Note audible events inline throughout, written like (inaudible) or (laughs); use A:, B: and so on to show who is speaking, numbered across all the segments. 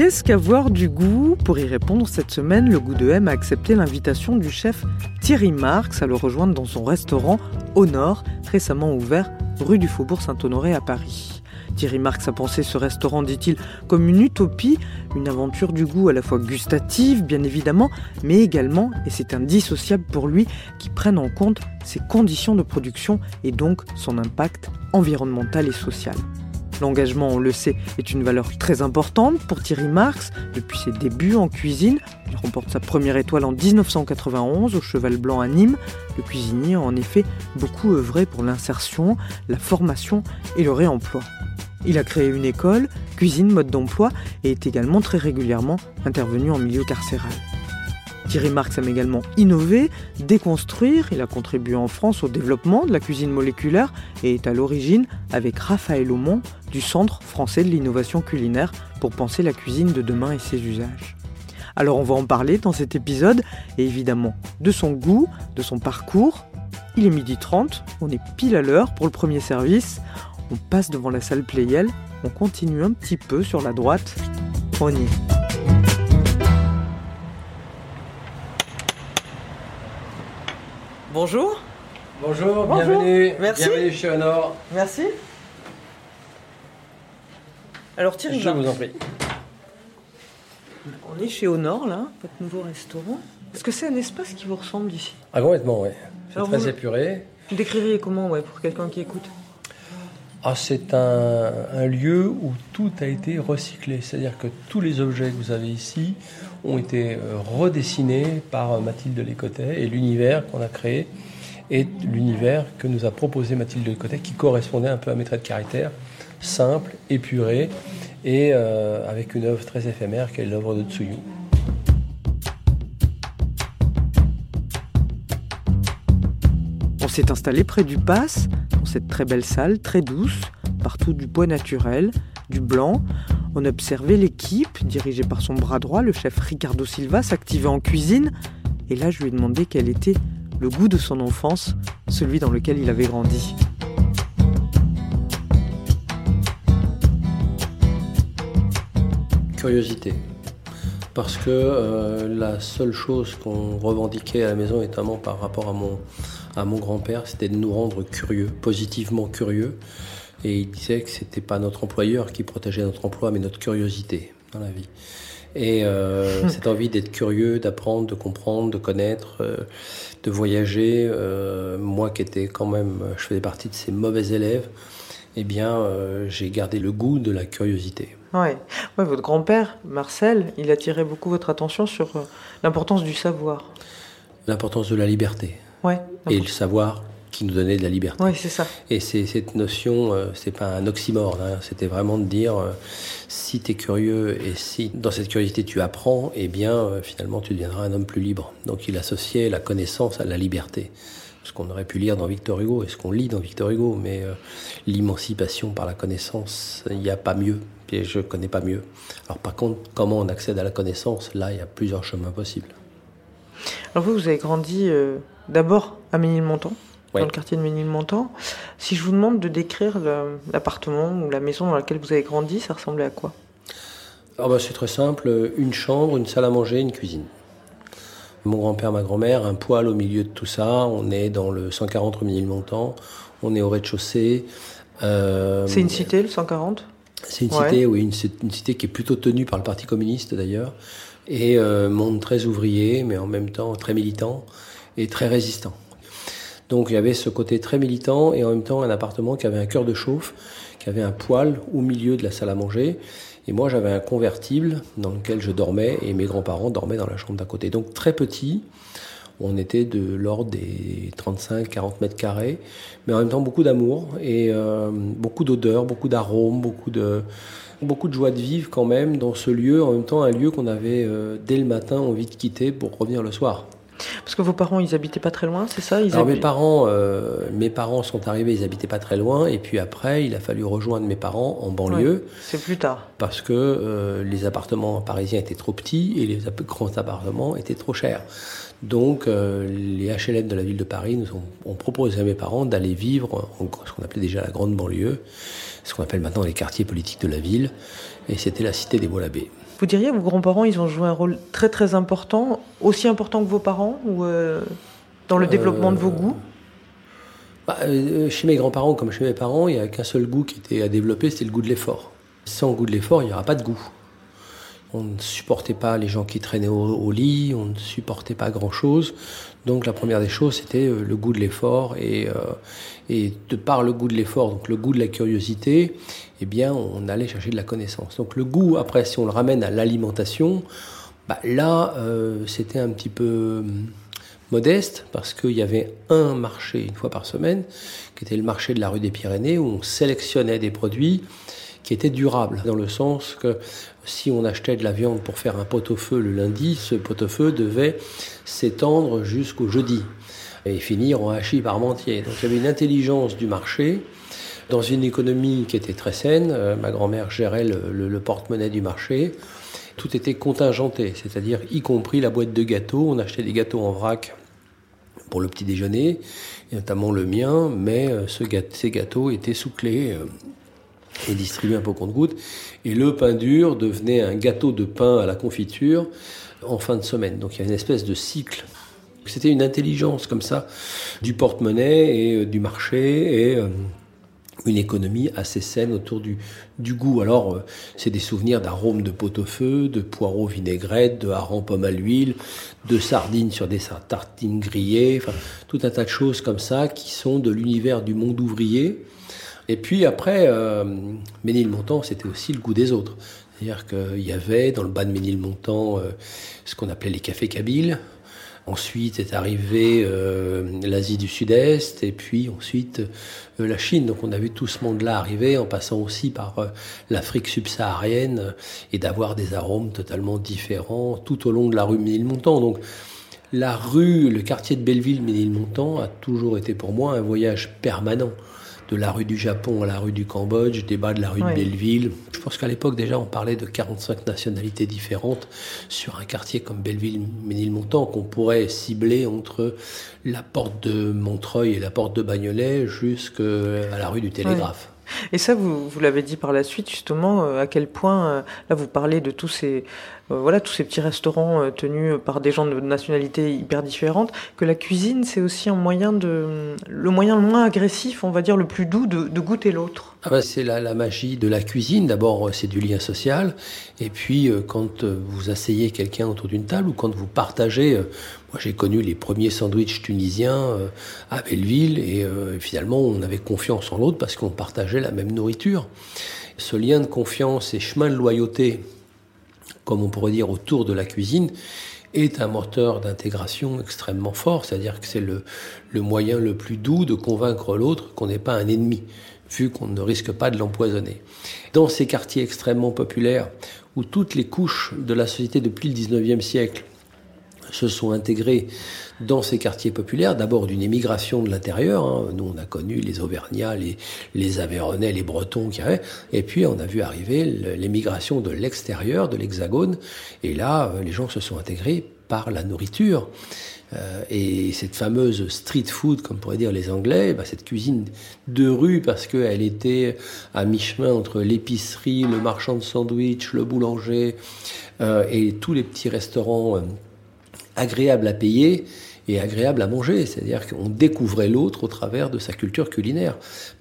A: Qu'est-ce qu'avoir du goût Pour y répondre, cette semaine, le goût de M a accepté l'invitation du chef Thierry Marx à le rejoindre dans son restaurant Au Nord, récemment ouvert rue du Faubourg Saint-Honoré à Paris. Thierry Marx a pensé ce restaurant, dit-il, comme une utopie, une aventure du goût à la fois gustative, bien évidemment, mais également, et c'est indissociable pour lui, qui prenne en compte ses conditions de production et donc son impact environnemental et social. L'engagement, on le sait, est une valeur très importante pour Thierry Marx. Depuis ses débuts en cuisine, il remporte sa première étoile en 1991 au Cheval Blanc à Nîmes. Le cuisinier a en effet beaucoup œuvré pour l'insertion, la formation et le réemploi. Il a créé une école, cuisine mode d'emploi, et est également très régulièrement intervenu en milieu carcéral. Thierry Marx aime également innover, déconstruire. Il a contribué en France au développement de la cuisine moléculaire et est à l'origine, avec Raphaël Aumont, du Centre français de l'innovation culinaire pour penser la cuisine de demain et ses usages. Alors on va en parler dans cet épisode, et évidemment de son goût, de son parcours. Il est midi 30, on est pile à l'heure pour le premier service. On passe devant la salle Playel, on continue un petit peu sur la droite. On y est. Bonjour.
B: Bonjour,
A: Bonjour.
B: bienvenue.
A: Merci.
B: Bienvenue chez Honor.
A: Merci. Alors Thierry,
B: Je vous en prie.
A: on est chez Honor là, votre nouveau restaurant. Est-ce que c'est un espace qui vous ressemble d'ici
B: Ah, complètement, oui. C'est très
A: vous-
B: épuré.
A: Vous décririez comment ouais, pour quelqu'un qui écoute?
B: Ah, c'est un, un lieu où tout a été recyclé. C'est-à-dire que tous les objets que vous avez ici ont été euh, redessinés par euh, Mathilde Lécotet et l'univers qu'on a créé est l'univers que nous a proposé Mathilde Lécotet qui correspondait un peu à mes traits de caractère, simple, épuré et euh, avec une œuvre très éphémère qui est l'œuvre de Tsuyu.
A: On s'est installé près du Pass, dans cette très belle salle, très douce, partout du bois naturel, du blanc. On observait l'équipe, dirigée par son bras droit, le chef Ricardo Silva, s'activer en cuisine. Et là, je lui ai demandé quel était le goût de son enfance, celui dans lequel il avait grandi.
B: Curiosité. Parce que euh, la seule chose qu'on revendiquait à la maison, notamment par rapport à mon, à mon grand-père, c'était de nous rendre curieux, positivement curieux. Et il disait que c'était pas notre employeur qui protégeait notre emploi, mais notre curiosité dans la vie. Et euh, (laughs) cette envie d'être curieux, d'apprendre, de comprendre, de connaître, euh, de voyager, euh, moi qui étais quand même, je faisais partie de ces mauvais élèves, eh bien, euh, j'ai gardé le goût de la curiosité.
A: Ouais. ouais, votre grand-père, Marcel, il attirait beaucoup votre attention sur euh, l'importance du savoir.
B: L'importance de la liberté
A: Ouais,
B: et le savoir qui nous donnait de la liberté.
A: ouais c'est ça.
B: Et c'est cette notion, euh, c'est pas un oxymore, hein, c'était vraiment de dire euh, si tu es curieux et si dans cette curiosité tu apprends, eh bien euh, finalement tu deviendras un homme plus libre. Donc il associait la connaissance à la liberté. Qu'on aurait pu lire dans Victor Hugo et ce qu'on lit dans Victor Hugo, mais euh, l'émancipation par la connaissance, il n'y a pas mieux. Et je connais pas mieux. Alors par contre, comment on accède à la connaissance Là, il y a plusieurs chemins possibles.
A: Alors vous, vous avez grandi euh, d'abord à Ménilmontant,
B: Ouais.
A: dans le quartier de Ménilmontant. Si je vous demande de décrire l'appartement ou la maison dans laquelle vous avez grandi, ça ressemblait à quoi?
B: Ah bah, c'est très simple, une chambre, une salle à manger, une cuisine. Mon grand-père, ma grand-mère, un poêle au milieu de tout ça. On est dans le 140 rue Ménilmontant. On est au rez-de-chaussée. Euh,
A: C'est une cité, le 140
B: C'est une
A: Ouais.
B: cité, oui, une cité qui est plutôt tenue par le Parti communiste d'ailleurs. Et euh, monde très ouvrier, mais en même temps très militant et très résistant. Donc il y avait ce côté très militant et en même temps un appartement qui avait un cœur de chauffe, qui avait un poêle au milieu de la salle à manger. Et moi j'avais un convertible dans lequel je dormais et mes grands-parents dormaient dans la chambre d'à côté. Donc très petit, On était de l'ordre des 35-40 mètres carrés, mais en même temps beaucoup d'amour et beaucoup d'odeurs, beaucoup d'arômes, beaucoup de, beaucoup de joie de vivre quand même dans ce lieu, en même temps un lieu qu'on avait dès le matin envie de quitter pour revenir le soir.
A: Parce que vos parents, ils habitaient pas très loin, c'est ça?
B: Alors mes parents, euh, mes parents sont arrivés, ils habitaient pas très loin, et puis après, il a fallu rejoindre mes parents en banlieue.
A: c'est plus tard.
B: Parce que euh, les appartements parisiens étaient trop petits et les grands appartements étaient trop chers. Donc euh, les HLM de la ville de Paris nous ont, proposé à mes parents d'aller vivre en ce qu'on appelait déjà la grande banlieue, ce qu'on appelle maintenant les quartiers politiques de la ville, et c'était la cité des Beaux-Labés.
A: Vous diriez, vos grands-parents, ils ont joué un rôle très très important, aussi important que vos parents, ou euh, dans le développement de vos goûts?
B: bah, euh, Chez mes grands-parents, comme chez mes parents, il n'y a qu'un seul goût qui était à développer, c'était le goût de l'effort. Sans goût de l'effort, il n'y aura pas de goût. On ne supportait pas les gens qui traînaient au, lit, on ne supportait pas grand-chose. Donc la première des choses, c'était euh, le goût de l'effort. Et, et de par le goût de l'effort, donc le goût de la curiosité, eh bien, on allait chercher de la connaissance. Donc le goût, après, si on le ramène à l'alimentation, bah, là, euh, c'était un petit peu hum, modeste parce qu'il y avait un marché une fois par semaine, qui était le marché de la rue des Pyrénées, où on sélectionnait des produits qui étaient durables, dans le sens que si on achetait de la viande pour faire un pot-au-feu le lundi, ce pot-au-feu devait s'étendre jusqu'au jeudi et finir en hachis parmentier. Donc il y avait une intelligence du marché dans une économie qui était très saine. Euh, ma grand-mère gérait le, porte-monnaie du marché. Tout était contingenté, c'est-à-dire y compris la boîte de gâteaux. On achetait des gâteaux en vrac pour le petit déjeuner, et notamment le mien, mais euh, ce ces gâteaux étaient sous clé euh, et distribués un peu compte-goutte. Et le pain dur devenait un gâteau de pain à la confiture en fin de semaine. Donc il y a une espèce de cycle c'était une intelligence comme ça du porte-monnaie et du marché et une économie assez saine autour du, du goût. Alors, euh, c'est des souvenirs d'arômes de pot-au-feu, de poireaux vinaigrettes, de harengs pommes à l'huile, de sardines sur des tartines grillées, enfin, tout un tas de choses comme ça qui sont de l'univers du monde ouvrier. Et puis après, euh, Ménilmontant, c'était aussi le goût des autres. C'est-à-dire qu'il y avait dans le bas de Ménilmontant ce qu'on appelait les cafés kabyles, Ensuite est arrivé euh, l'Asie du Sud-Est et puis ensuite euh, la Chine. Donc on a vu tout ce monde-là arriver en passant aussi par euh, l'Afrique subsaharienne et d'avoir des arômes totalement différents tout au long de la rue Ménilmontant. Donc la rue, le quartier de Belleville-Ménilmontant a toujours été pour moi un voyage permanent de la rue du Japon à la rue du Cambodge, des bas de la rue de Belleville. Je pense qu'à l'époque déjà on parlait de 45 nationalités différentes sur un quartier comme Belleville-Ménilmontant qu'on pourrait cibler entre la porte de Montreuil et la porte de Bagnolet jusqu'à la rue du Télégraphe.
A: Et ça, vous, vous l'avez dit par la suite, justement, euh, à quel point, euh, là, vous parlez de tous ces, euh, voilà, tous ces petits restaurants tenus par des gens de nationalités hyper différentes, que la cuisine, c'est aussi un moyen de, le moyen le moins agressif, on va dire, le plus doux de, de goûter l'autre.
B: Ah bah c'est la, la, magie de la cuisine. D'abord, c'est du lien social. Et puis, quand vous asseyez quelqu'un autour d'une table ou quand vous partagez, moi, j'ai connu les premiers sandwichs tunisiens euh, à Belleville et euh, finalement, on avait confiance en l'autre parce qu'on partageait la même nourriture. Ce lien de confiance et chemin de loyauté, comme on pourrait dire autour de la cuisine, est un moteur d'intégration extrêmement fort, c'est-à-dire que c'est le moyen le plus doux de convaincre l'autre qu'on n'est pas un ennemi, vu qu'on ne risque pas de l'empoisonner. Dans ces quartiers extrêmement populaires, où toutes les couches de la société depuis le 19e siècle se sont intégrés dans ces quartiers populaires, d'abord d'une émigration de l'intérieur. Hein. Nous, on a connu les Auvergnats, les, les Aveyronais, les Bretons qui et puis on a vu arriver l'émigration de l'extérieur, de l'Hexagone, et là, euh, les gens se sont intégrés par la nourriture. Euh, et cette fameuse street food, comme pourraient dire les Anglais, bah, cette cuisine de rue, parce qu'elle était à mi-chemin entre l'épicerie, le marchand de sandwich, le boulanger euh, et tous les petits restaurants. Euh, agréable à payer et agréable à manger. C'est-à-dire qu'on découvrait l'autre au travers de sa culture culinaire,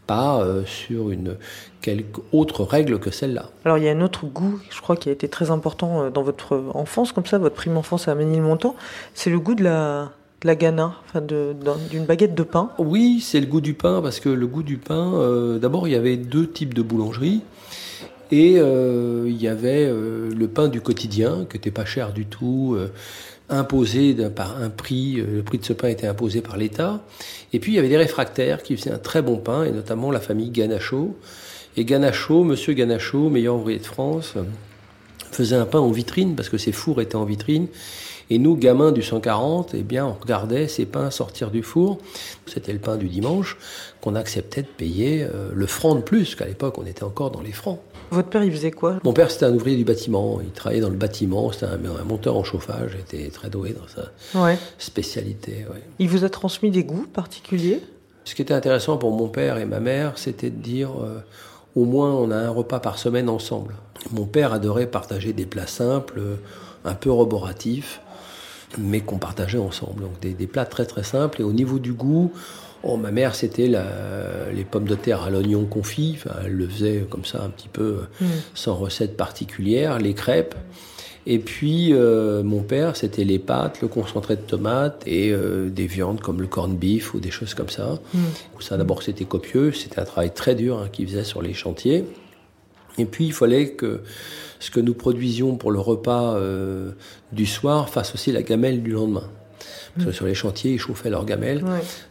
B: pas euh, sur une quelque autre règle que celle-là.
A: Alors il y a un autre goût, je crois, qui a été très important euh, dans votre enfance, comme ça, votre prime enfance à Ménilmontant, c'est le goût de la, de la gana, enfin d'une baguette de pain.
B: Oui, c'est le goût du pain, parce que le goût du pain, euh, d'abord il y avait deux types de boulangeries. Et il y avait le pain du quotidien, qui n'était pas cher du tout, imposé par un prix, le prix de ce pain était imposé par l'État. Et puis il y avait des réfractaires qui faisaient un très bon pain, et notamment la famille Ganacho. Et Ganacho, monsieur Ganacho, meilleur ouvrier de France, faisait un pain en vitrine, parce que ses fours étaient en vitrine. Et nous, gamins du 140, eh bien, on regardait ces pains sortir du four. C'était le pain du dimanche qu'on acceptait de payer euh, le franc de plus, qu'à l'époque, on était encore dans les francs.
A: Votre père, il faisait quoi?
B: Mon père, c'était un ouvrier du bâtiment. Il travaillait dans le bâtiment. C'était un, monteur en chauffage. Il était très doué dans sa spécialité.
A: Il vous a transmis des goûts particuliers?
B: Ce qui était intéressant pour mon père et ma mère, c'était de dire euh, au moins on a un repas par semaine ensemble. Mon père adorait partager des plats simples, un peu roboratifs mais qu'on partageait ensemble. Donc des, plats très très simples. Et au niveau du goût, oh, ma mère, c'était les pommes de terre à l'oignon confit. elle le faisait comme ça un petit peu mm. sans recette particulière. Les crêpes. Et puis, euh, mon père, c'était les pâtes, le concentré de tomates et euh, des viandes comme le corn beef ou des choses comme ça. Mm. Ça, d'abord, c'était copieux. C'était un travail très dur hein, qu'il faisait sur les chantiers. Et puis, il fallait que ce que nous produisions pour le repas euh, du soir fasse aussi la gamelle du lendemain. Parce que mm. sur les chantiers, ils chauffaient leur gamelle.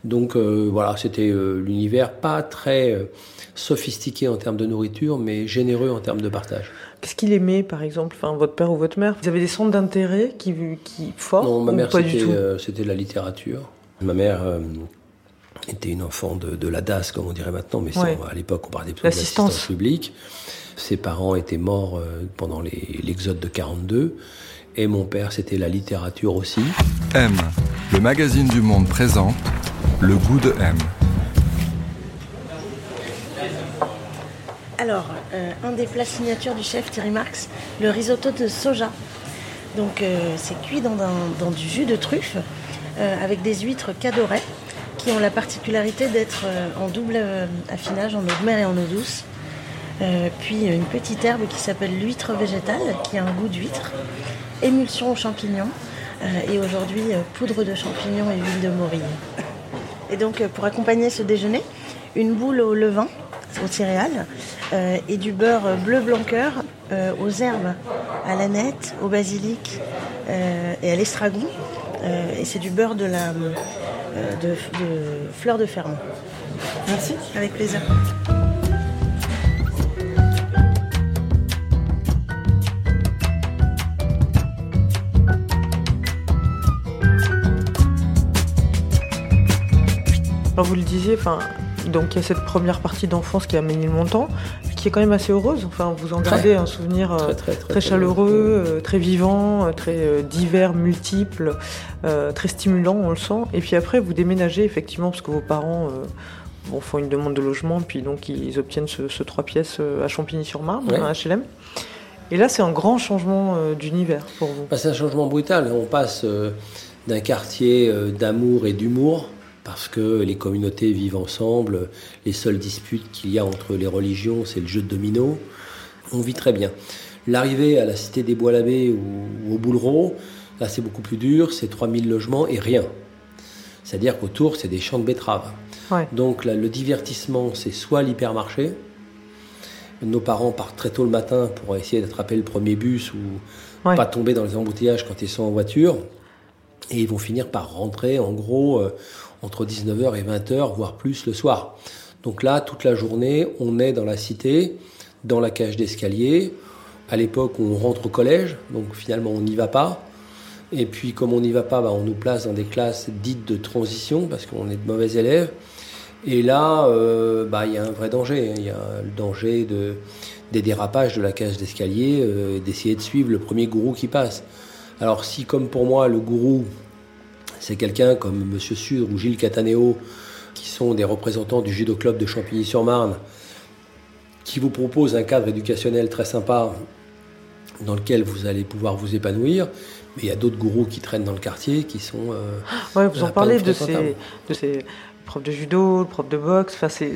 B: Donc euh, voilà, c'était euh, l'univers pas très sophistiqué en termes de nourriture, mais généreux en termes de partage.
A: Qu'est-ce qu'il aimait, par exemple, enfin, votre père ou votre mère? Vous avez des centres d'intérêt qui, qui forts
B: Non, ma mère, c'était la littérature. Ma mère était une enfant de, de la DAS, comme on dirait maintenant, mais à l'époque, on parlait plutôt de l'assistance publique. Ses parents étaient morts euh, pendant l'exode de 42. Et mon père, c'était la littérature aussi.
C: M, le magazine du monde présente Le goût de M.
D: Alors, euh, un des plats signatures du chef Thierry Marx, le risotto de soja. Donc, euh, c'est cuit dans, du jus de truffe avec des huîtres cadorées qui ont la particularité d'être en double affinage en eau de mer et en eau douce. Euh, puis une petite herbe qui s'appelle l'huître végétale, qui a un goût d'huître, émulsion aux champignons, euh, et aujourd'hui euh, poudre de champignons et huile de morille. Et donc pour accompagner ce déjeuner, une boule au levain, aux céréales, et du beurre bleu blanc cœur aux herbes, à l'aneth, au basilic et à l'estragon. et c'est du beurre de la de, de fleur de ferme.
A: Merci.
D: Avec plaisir.
A: Vous le disiez, enfin, donc il y a cette première partie d'enfance qui a mené le montant, qui est quand même assez heureuse. Enfin, vous en gardez un souvenir euh, très, chaleureux, euh, très vivant, euh, très divers, multiple, très stimulant, on le sent. Et puis après, vous déménagez effectivement parce que vos parents font une demande de logement, puis donc ils obtiennent ce, trois pièces à Champigny-sur-Marne, à HLM. Et là, c'est un grand changement d'univers pour vous.
B: Bah, c'est un changement brutal. On passe d'un quartier d'amour et d'humour parce que les communautés vivent ensemble. Les seules disputes qu'il y a entre les religions, c'est le jeu de domino. On vit très bien. L'arrivée à la cité des Bois-l'Abbé ou, au Bouleron, là c'est beaucoup plus dur, c'est 3000 logements et rien. C'est-à-dire qu'autour, c'est des champs de betteraves. Donc le divertissement, c'est soit l'hypermarché. Nos parents partent très tôt le matin pour essayer d'attraper le premier bus ou pas tomber dans les embouteillages quand ils sont en voiture. Et ils vont finir par rentrer, en gros, euh, entre 19h et 20h, voire plus le soir. Donc là, toute la journée, on est dans la cité, dans la cage d'escalier. À l'époque, on rentre au collège, donc finalement, on n'y va pas. Et puis, comme on n'y va pas, bah, on nous place dans des classes dites de transition, parce qu'on est de mauvais élèves. Et là, euh, bah, il y a un vrai danger. Hein. Il y a le danger de, des dérapages de la cage d'escalier, euh, d'essayer de suivre le premier gourou qui passe. Alors si, comme pour moi, le gourou, c'est quelqu'un comme M. Sud ou Gilles Cataneo, qui sont des représentants du judo club de Champigny-sur-Marne, qui vous proposent un cadre éducationnel très sympa dans lequel vous allez pouvoir vous épanouir. Mais il y a d'autres gourous qui traînent dans le quartier qui sont.
A: Euh, ouais, vous en parlez de ces, de ces prof de judo, le prof de boxe, enfin c'est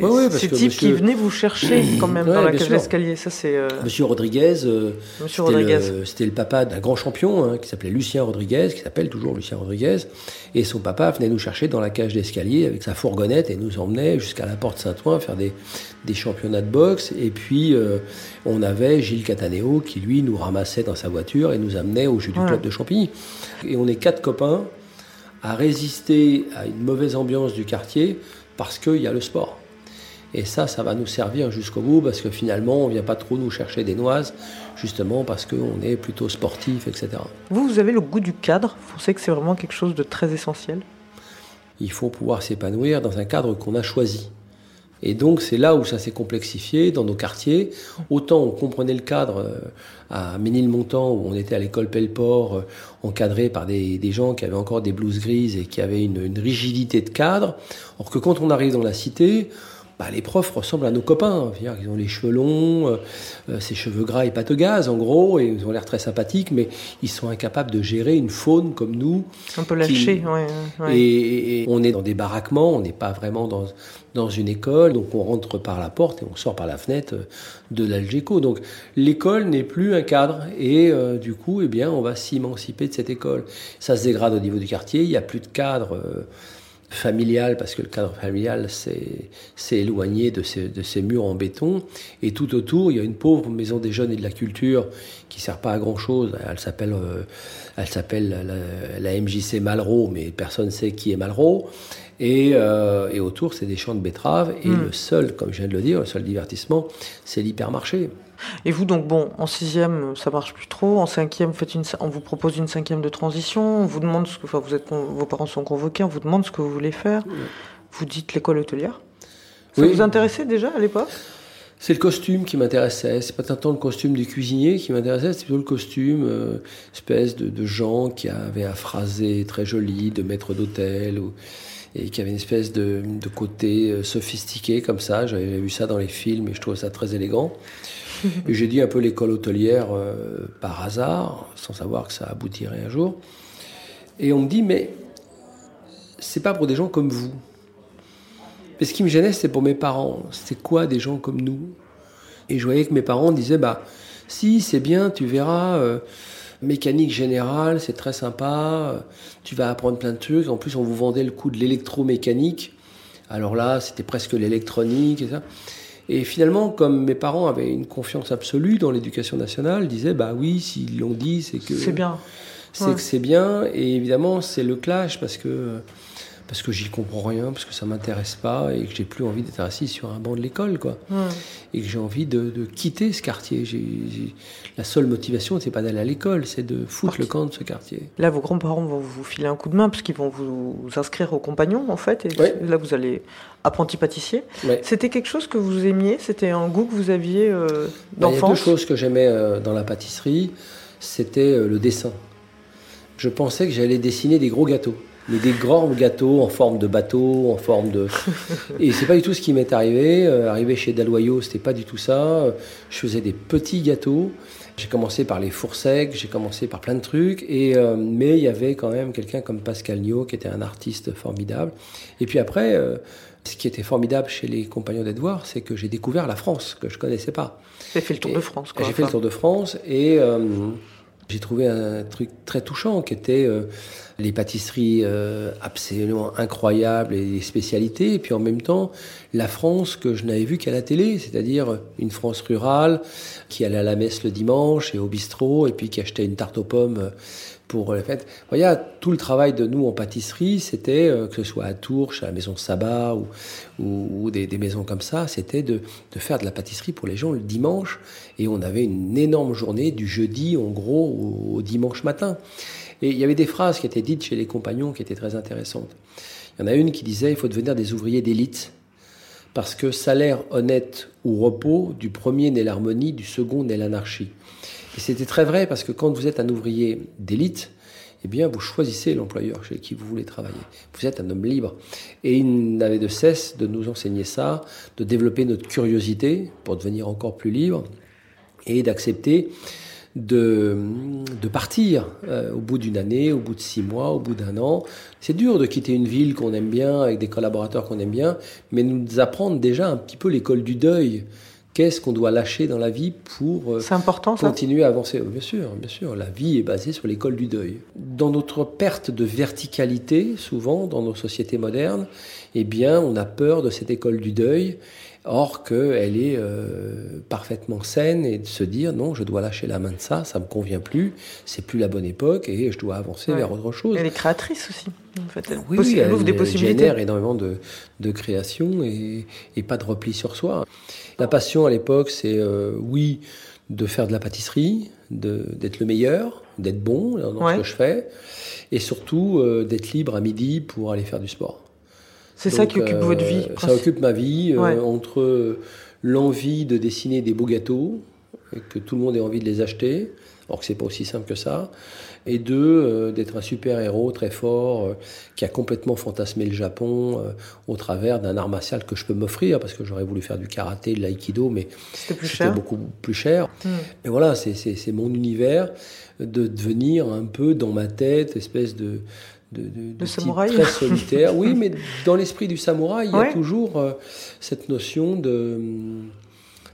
B: Ouais, ouais,
A: ces
B: que
A: types
B: monsieur-
A: qui venaient vous chercher (coughs) quand même
B: Ouais,
A: dans la cage d'escalier. Ça c'est euh,
B: Monsieur Rodriguez, euh,
A: Monsieur
B: c'était
A: Rodriguez.
B: le- c'était le, papa d'un grand champion hein, qui s'appelait Lucien Rodriguez, qui s'appelle toujours Lucien Rodriguez. Et son papa venait nous chercher dans la cage d'escalier avec sa fourgonnette et nous emmenait jusqu'à la porte Saint-Ouen faire des, des championnats de boxe. Et puis euh, on avait Gilles Cataneo qui lui nous ramassait dans sa voiture et nous amenait au jeu du
A: Ouais.
B: club de Champigny. Et on est quatre copains à résister à une mauvaise ambiance du quartier parce qu'il y a le sport. Et ça, ça va nous servir jusqu'au bout parce que finalement, on vient pas trop nous chercher des noises, justement parce qu'on est plutôt sportif, etc.
A: Vous, vous avez le goût du cadre. Vous pensez que c'est vraiment quelque chose de très essentiel?
B: Il faut pouvoir s'épanouir dans un cadre qu'on a choisi. Et donc, c'est là où ça s'est complexifié dans nos quartiers. Autant on comprenait le cadre euh, à Ménilmontant, où on était à l'école Pelleport, euh, encadré par des, des gens qui avaient encore des blouses grises et qui avaient une, une rigidité de cadre. Or que quand on arrive dans la cité, bah, les profs ressemblent à nos copains. Qu'ils ont les cheveux longs, euh, euh, ces cheveux gras et pâte gaz, en gros, et ils ont l'air très sympathiques, mais ils sont incapables de gérer une faune comme nous.
A: Un peu lâché. ouais, ouais.
B: Et, et on est dans des baraquements, on n'est pas vraiment dans, dans une école, donc on rentre par la porte et on sort par la fenêtre euh, de l'Algeco. Donc l'école n'est plus un cadre et euh, du coup, eh bien, on va s'émanciper de cette école. Ça se dégrade au niveau du quartier, il n'y a plus de cadre euh, familial parce que le cadre familial s'est éloigné de ces, de ces murs en béton. Et tout autour il y a une pauvre maison des jeunes et de la culture qui sert pas à grand chose elle s'appelle euh, elle s'appelle la, la MJC Malraux mais personne sait qui est Malraux. Et, euh, et autour c'est des champs de betteraves. Et
A: Mm.
B: le seul comme je viens de le dire le seul divertissement c'est l'hypermarché
A: Et vous, donc, bon, en sixième, ça marche plus trop. En cinquième, vous faites une, on vous propose une cinquième de transition. On vous demande ce que, enfin, vous êtes, vos parents sont convoqués. On vous demande ce que vous voulez faire. Vous dites l'école hôtelière. Ça
B: Oui.
A: vous intéressait déjà à l'époque?
B: C'est le costume qui m'intéressait. C'est pas tant le costume du cuisinier qui m'intéressait, c'est plutôt le costume, euh, espèce de, de gens qui avaient un phrasé très joli, de maître d'hôtel, ou, et qui avait une espèce de, de côté euh, sophistiqué comme ça. J'avais vu ça dans les films et je trouvais ça très élégant. (laughs) J'ai dit un peu l'école hôtelière euh, par hasard, sans savoir que ça aboutirait un jour. Et on me dit, mais c'est pas pour des gens comme vous. Mais ce qui me gênait, c'était pour mes parents. C'était quoi des gens comme nous? Et je voyais que mes parents disaient, bah, si, c'est bien, tu verras, euh, mécanique générale, c'est très sympa, euh, tu vas apprendre plein de trucs. En plus, on vous vendait le coup de l'électromécanique. Alors là, c'était presque l'électronique et ça. Et finalement, comme mes parents avaient une confiance absolue dans l'éducation nationale, ils disaient, bah oui, s'ils l'ont dit, c'est que
A: C'est bien.
B: c'est
A: Ouais.
B: que c'est bien. Et évidemment, c'est le clash parce que parce que j'y comprends rien, parce que ça m'intéresse pas et que j'ai plus envie d'être assis sur un banc de l'école, quoi. Et que j'ai envie de, de quitter ce quartier. La seule motivation, c'est pas d'aller à l'école, c'est de foutre le camp de ce quartier.
A: Là, vos grands-parents vont vous filer un coup de main parce qu'ils vont vous inscrire au compagnon, en fait. Et
B: Ouais.
A: là, vous allez apprenti pâtissier.
B: Ouais.
A: C'était quelque chose que vous aimiez? C'était un goût que vous aviez euh,
B: Bah, Il y a deux
A: d'enfance?
B: choses que j'aimais euh, dans la pâtisserie, c'était euh, le dessin. Je pensais que j'allais dessiner des gros gâteaux, mais des grands gâteaux en forme de bateau, en forme de. (laughs) Et c'est pas du tout ce qui m'est arrivé. Euh, arrivé chez Daloyau, c'était pas du tout ça. Euh, Je faisais des petits gâteaux. J'ai commencé par les fours secs, j'ai commencé par plein de trucs, et euh, mais il y avait quand même quelqu'un comme Pascal Niot qui était un artiste formidable. Et puis après, euh, ce qui était formidable chez les compagnons d'Edouard, c'est que j'ai découvert la France que je connaissais pas.
A: Avez fait le tour
B: Et
A: de France, quoi.
B: J'ai fait le tour de France et euh, j'ai trouvé un truc très touchant qui était euh, les pâtisseries euh, absolument incroyables et les spécialités. Et puis en même temps, la France que je n'avais vue qu'à la télé, c'est-à-dire une France rurale qui allait à la messe le dimanche et au bistrot et puis qui achetait une tarte aux pommes pour la fête. Voyez, tout le travail de nous en pâtisserie, c'était, euh, que ce soit à Tours, chez la maison Sabat ou, des, maisons comme ça, c'était de, faire de la pâtisserie pour les gens le dimanche. Et on avait une énorme journée du jeudi, en gros, au, au dimanche matin. Et il y avait des phrases qui étaient dites chez les compagnons qui étaient très intéressantes. Il y en a une qui disait, il faut devenir des ouvriers d'élite. Parce que salaire honnête ou repos, du premier naît l'harmonie, du second naît l'anarchie. Et c'était très vrai parce que quand vous êtes un ouvrier d'élite, eh bien, vous choisissez l'employeur chez qui vous voulez travailler. Vous êtes un homme libre. Et il n'avait de cesse de nous enseigner ça, de développer notre curiosité pour devenir encore plus libre et d'accepter de, de partir euh, au bout d'une année, au bout de six mois, au bout d'un an. C'est dur de quitter une ville qu'on aime bien, avec des collaborateurs qu'on aime bien, mais nous apprendre déjà un petit peu l'école du deuil. Qu'est-ce qu'on doit lâcher dans la vie pour euh,
A: ça
B: continuer à avancer Bien sûr, bien sûr. La vie est basée sur l'école du deuil. Dans notre perte de verticalité, souvent dans nos sociétés modernes, eh bien, on a peur de cette école du deuil Or qu'elle est euh, parfaitement saine et de se dire non, je dois lâcher la main de ça, ça me convient plus, c'est plus la bonne époque et je dois avancer vers autre chose.
A: Elle est créatrice aussi. En fait. Elle,
B: oui, elle, ouvre des possibilités. génère énormément de, de création et, et, pas de repli sur soi. La passion à l'époque, c'est euh, oui de faire de la pâtisserie, d'être le meilleur, d'être bon dans ce que je fais, et surtout euh, d'être libre à midi pour aller faire du sport.
A: C'est ça qui occupe votre vie
B: euh, Ça occupe ma vie, euh, entre l'envie de dessiner des beaux gâteaux, et que tout le monde ait envie de les acheter, alors que c'est pas aussi simple que ça, et deux, euh, d'être un super-héros très fort, qui a complètement fantasmé le Japon au travers d'un art martial que je peux m'offrir, parce que j'aurais voulu faire du karaté, de l'aïkido, mais c'était beaucoup plus cher. Hmm. Mais voilà, c'est mon univers, de devenir un peu dans ma tête, espèce de de, de, de
A: samouraï.
B: très solitaire. oui, mais (laughs) dans l'esprit du samouraï, il y a toujours euh, cette notion de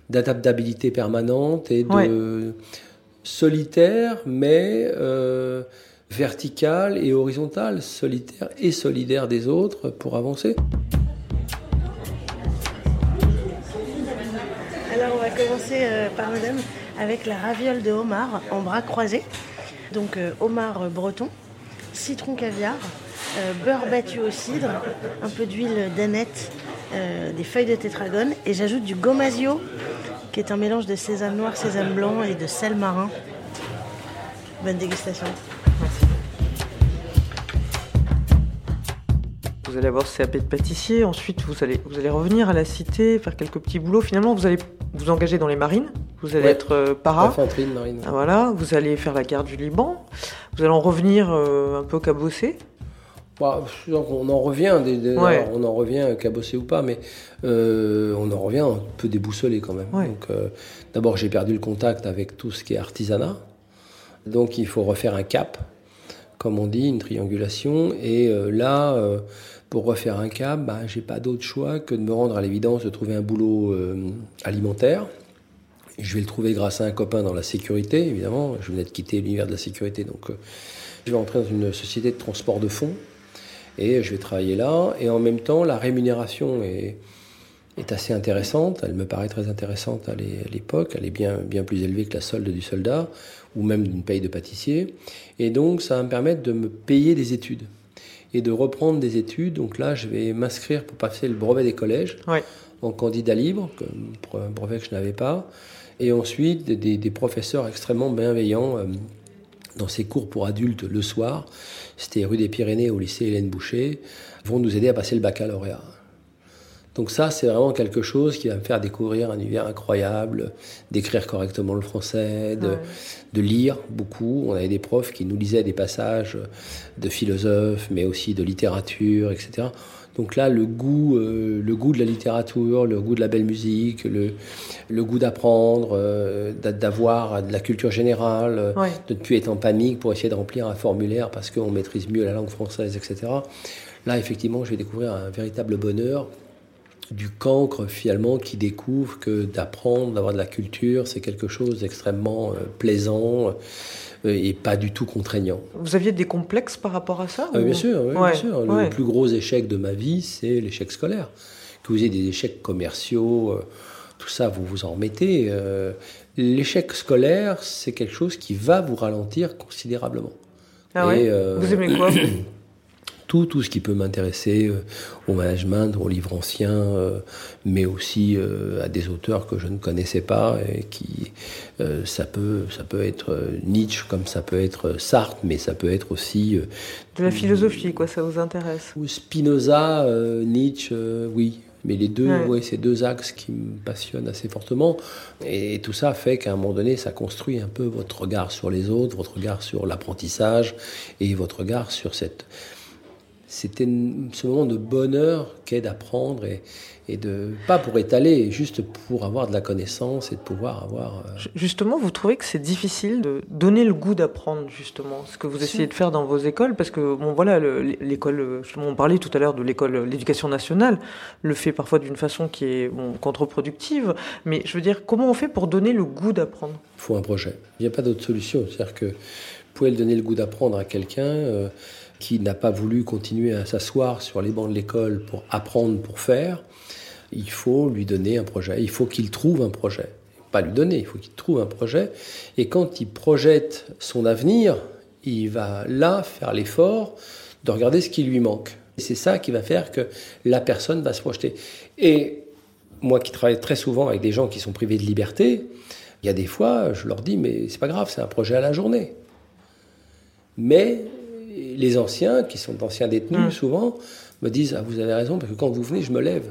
B: d'adaptabilité permanente et de solitaire, mais euh, vertical et horizontal, solitaire et solidaire des autres pour avancer.
D: Alors on va commencer euh, par madame avec la raviole de homard en bras croisés. Donc euh, homard breton, citron caviar, euh, beurre battu au cidre, un peu d'huile d'aneth, euh, des feuilles de tétragone et j'ajoute du gomasio qui est un mélange de sésame noir, sésame blanc et de sel marin. Bonne dégustation.
A: Vous allez avoir CAP de pâtissier, ensuite vous allez, vous allez revenir à la cité, faire quelques petits boulots. Finalement, vous allez vous engager dans les marines, vous allez être euh, para.
B: marine.
A: Ah, voilà, vous allez faire la guerre du Liban. Vous allez en revenir euh, un peu cabossé
B: bah, on en revient, on en revient cabossé ou pas, mais euh, on en revient un peu déboussolé quand même. Donc, euh, d'abord, j'ai perdu le contact avec tout ce qui est artisanat, donc il faut refaire un cap, comme on dit, une triangulation. Et là, pour refaire un cap, bah, j'ai pas d'autre choix que de me rendre à l'évidence de trouver un boulot alimentaire. Je vais le trouver grâce à un copain dans la sécurité, évidemment. Je venais de quitter l'univers de la sécurité, donc euh, je vais entrer dans une société de transport de fonds et je vais travailler là. Et en même temps, la rémunération est, est assez intéressante. Elle me paraît très intéressante à l'époque. Elle est bien, bien plus élevée que la solde du soldat ou même d'une paye de pâtissier. Et donc, ça va me permettre de me payer des études et de reprendre des études. Donc là, je vais m'inscrire pour passer le brevet des collèges en candidat libre, un brevet que je n'avais pas et ensuite des, professeurs extrêmement bienveillants euh, dans ces cours pour adultes le soir, c'était rue des Pyrénées au lycée Hélène Boucher, vont nous aider à passer le baccalauréat. Donc ça, c'est vraiment quelque chose qui va me faire découvrir un univers incroyable, d'écrire correctement le français, de, de, lire beaucoup. On avait des profs qui nous lisaient des passages de philosophes, mais aussi de littérature, etc. Donc là, le goût, euh, le goût de la littérature, le goût de la belle musique, le, le goût d'apprendre, euh, d'avoir de la culture générale, de ne plus être en panique pour essayer de remplir un formulaire parce qu'on maîtrise mieux la langue française, etc. Là, effectivement, je vais découvrir un véritable bonheur du cancre finalement qui découvre que d'apprendre, d'avoir de la culture, c'est quelque chose d'extrêmement plaisant. Euh, et pas du tout contraignant.
A: Vous aviez des complexes par rapport à ça
B: ah, Bien sûr, bien sûr. Le plus gros échec de ma vie, c'est l'échec scolaire. Que vous ayez des échecs commerciaux, euh, tout ça, vous vous en remettez. Euh, l'échec scolaire, c'est quelque chose qui va vous ralentir considérablement.
A: Ah ouais? Vous aimez quoi (clears throat)
B: tout, tout ce qui peut m'intéresser euh, au management, aux livres anciens, euh, mais aussi euh, à des auteurs que je ne connaissais pas et qui ça peut ça peut être Nietzsche comme ça peut être Sartre, mais ça peut être aussi
A: de la philosophie, quoi, ça vous intéresse
B: Ou Spinoza, Nietzsche, oui. Mais les deux, ouais. ces deux axes qui me passionnent assez fortement. Et tout ça fait qu'à un moment donné, ça construit un peu votre regard sur les autres, votre regard sur l'apprentissage et votre regard sur cette, c'était ce moment de bonheur qu'est d'apprendre et, et de pas pour étaler, juste pour avoir de la connaissance et de pouvoir avoir.
A: Euh, justement, vous trouvez que c'est difficile de donner le goût d'apprendre justement ce que vous essayez de faire dans vos écoles? Parce que bon voilà l'école, on parlait tout à l'heure de l'école, l'éducation nationale le fait parfois d'une façon qui est bon, contre-productive, mais je veux dire comment on fait pour donner le goût d'apprendre?
B: Il faut un projet. Il n'y a pas d'autre solution, c'est-à-dire que vous pouvez donner le goût d'apprendre à quelqu'un. Euh, qui n'a pas voulu continuer à s'asseoir sur les bancs de l'école pour apprendre, pour faire, il faut lui donner un projet. Il faut qu'il trouve un projet. Pas lui donner, il faut qu'il trouve un projet. Et quand il projette son avenir, il va là faire l'effort de regarder ce qui lui manque. Et c'est ça qui va faire que la personne va se projeter. Et moi qui travaille très souvent avec des gens qui sont privés de liberté, il y a des fois, je leur dis, mais c'est pas grave, c'est un projet à la journée. Mais les anciens, qui sont d'anciens détenus mm. souvent, me disent ah, Vous avez raison, parce que quand vous venez, je me lève.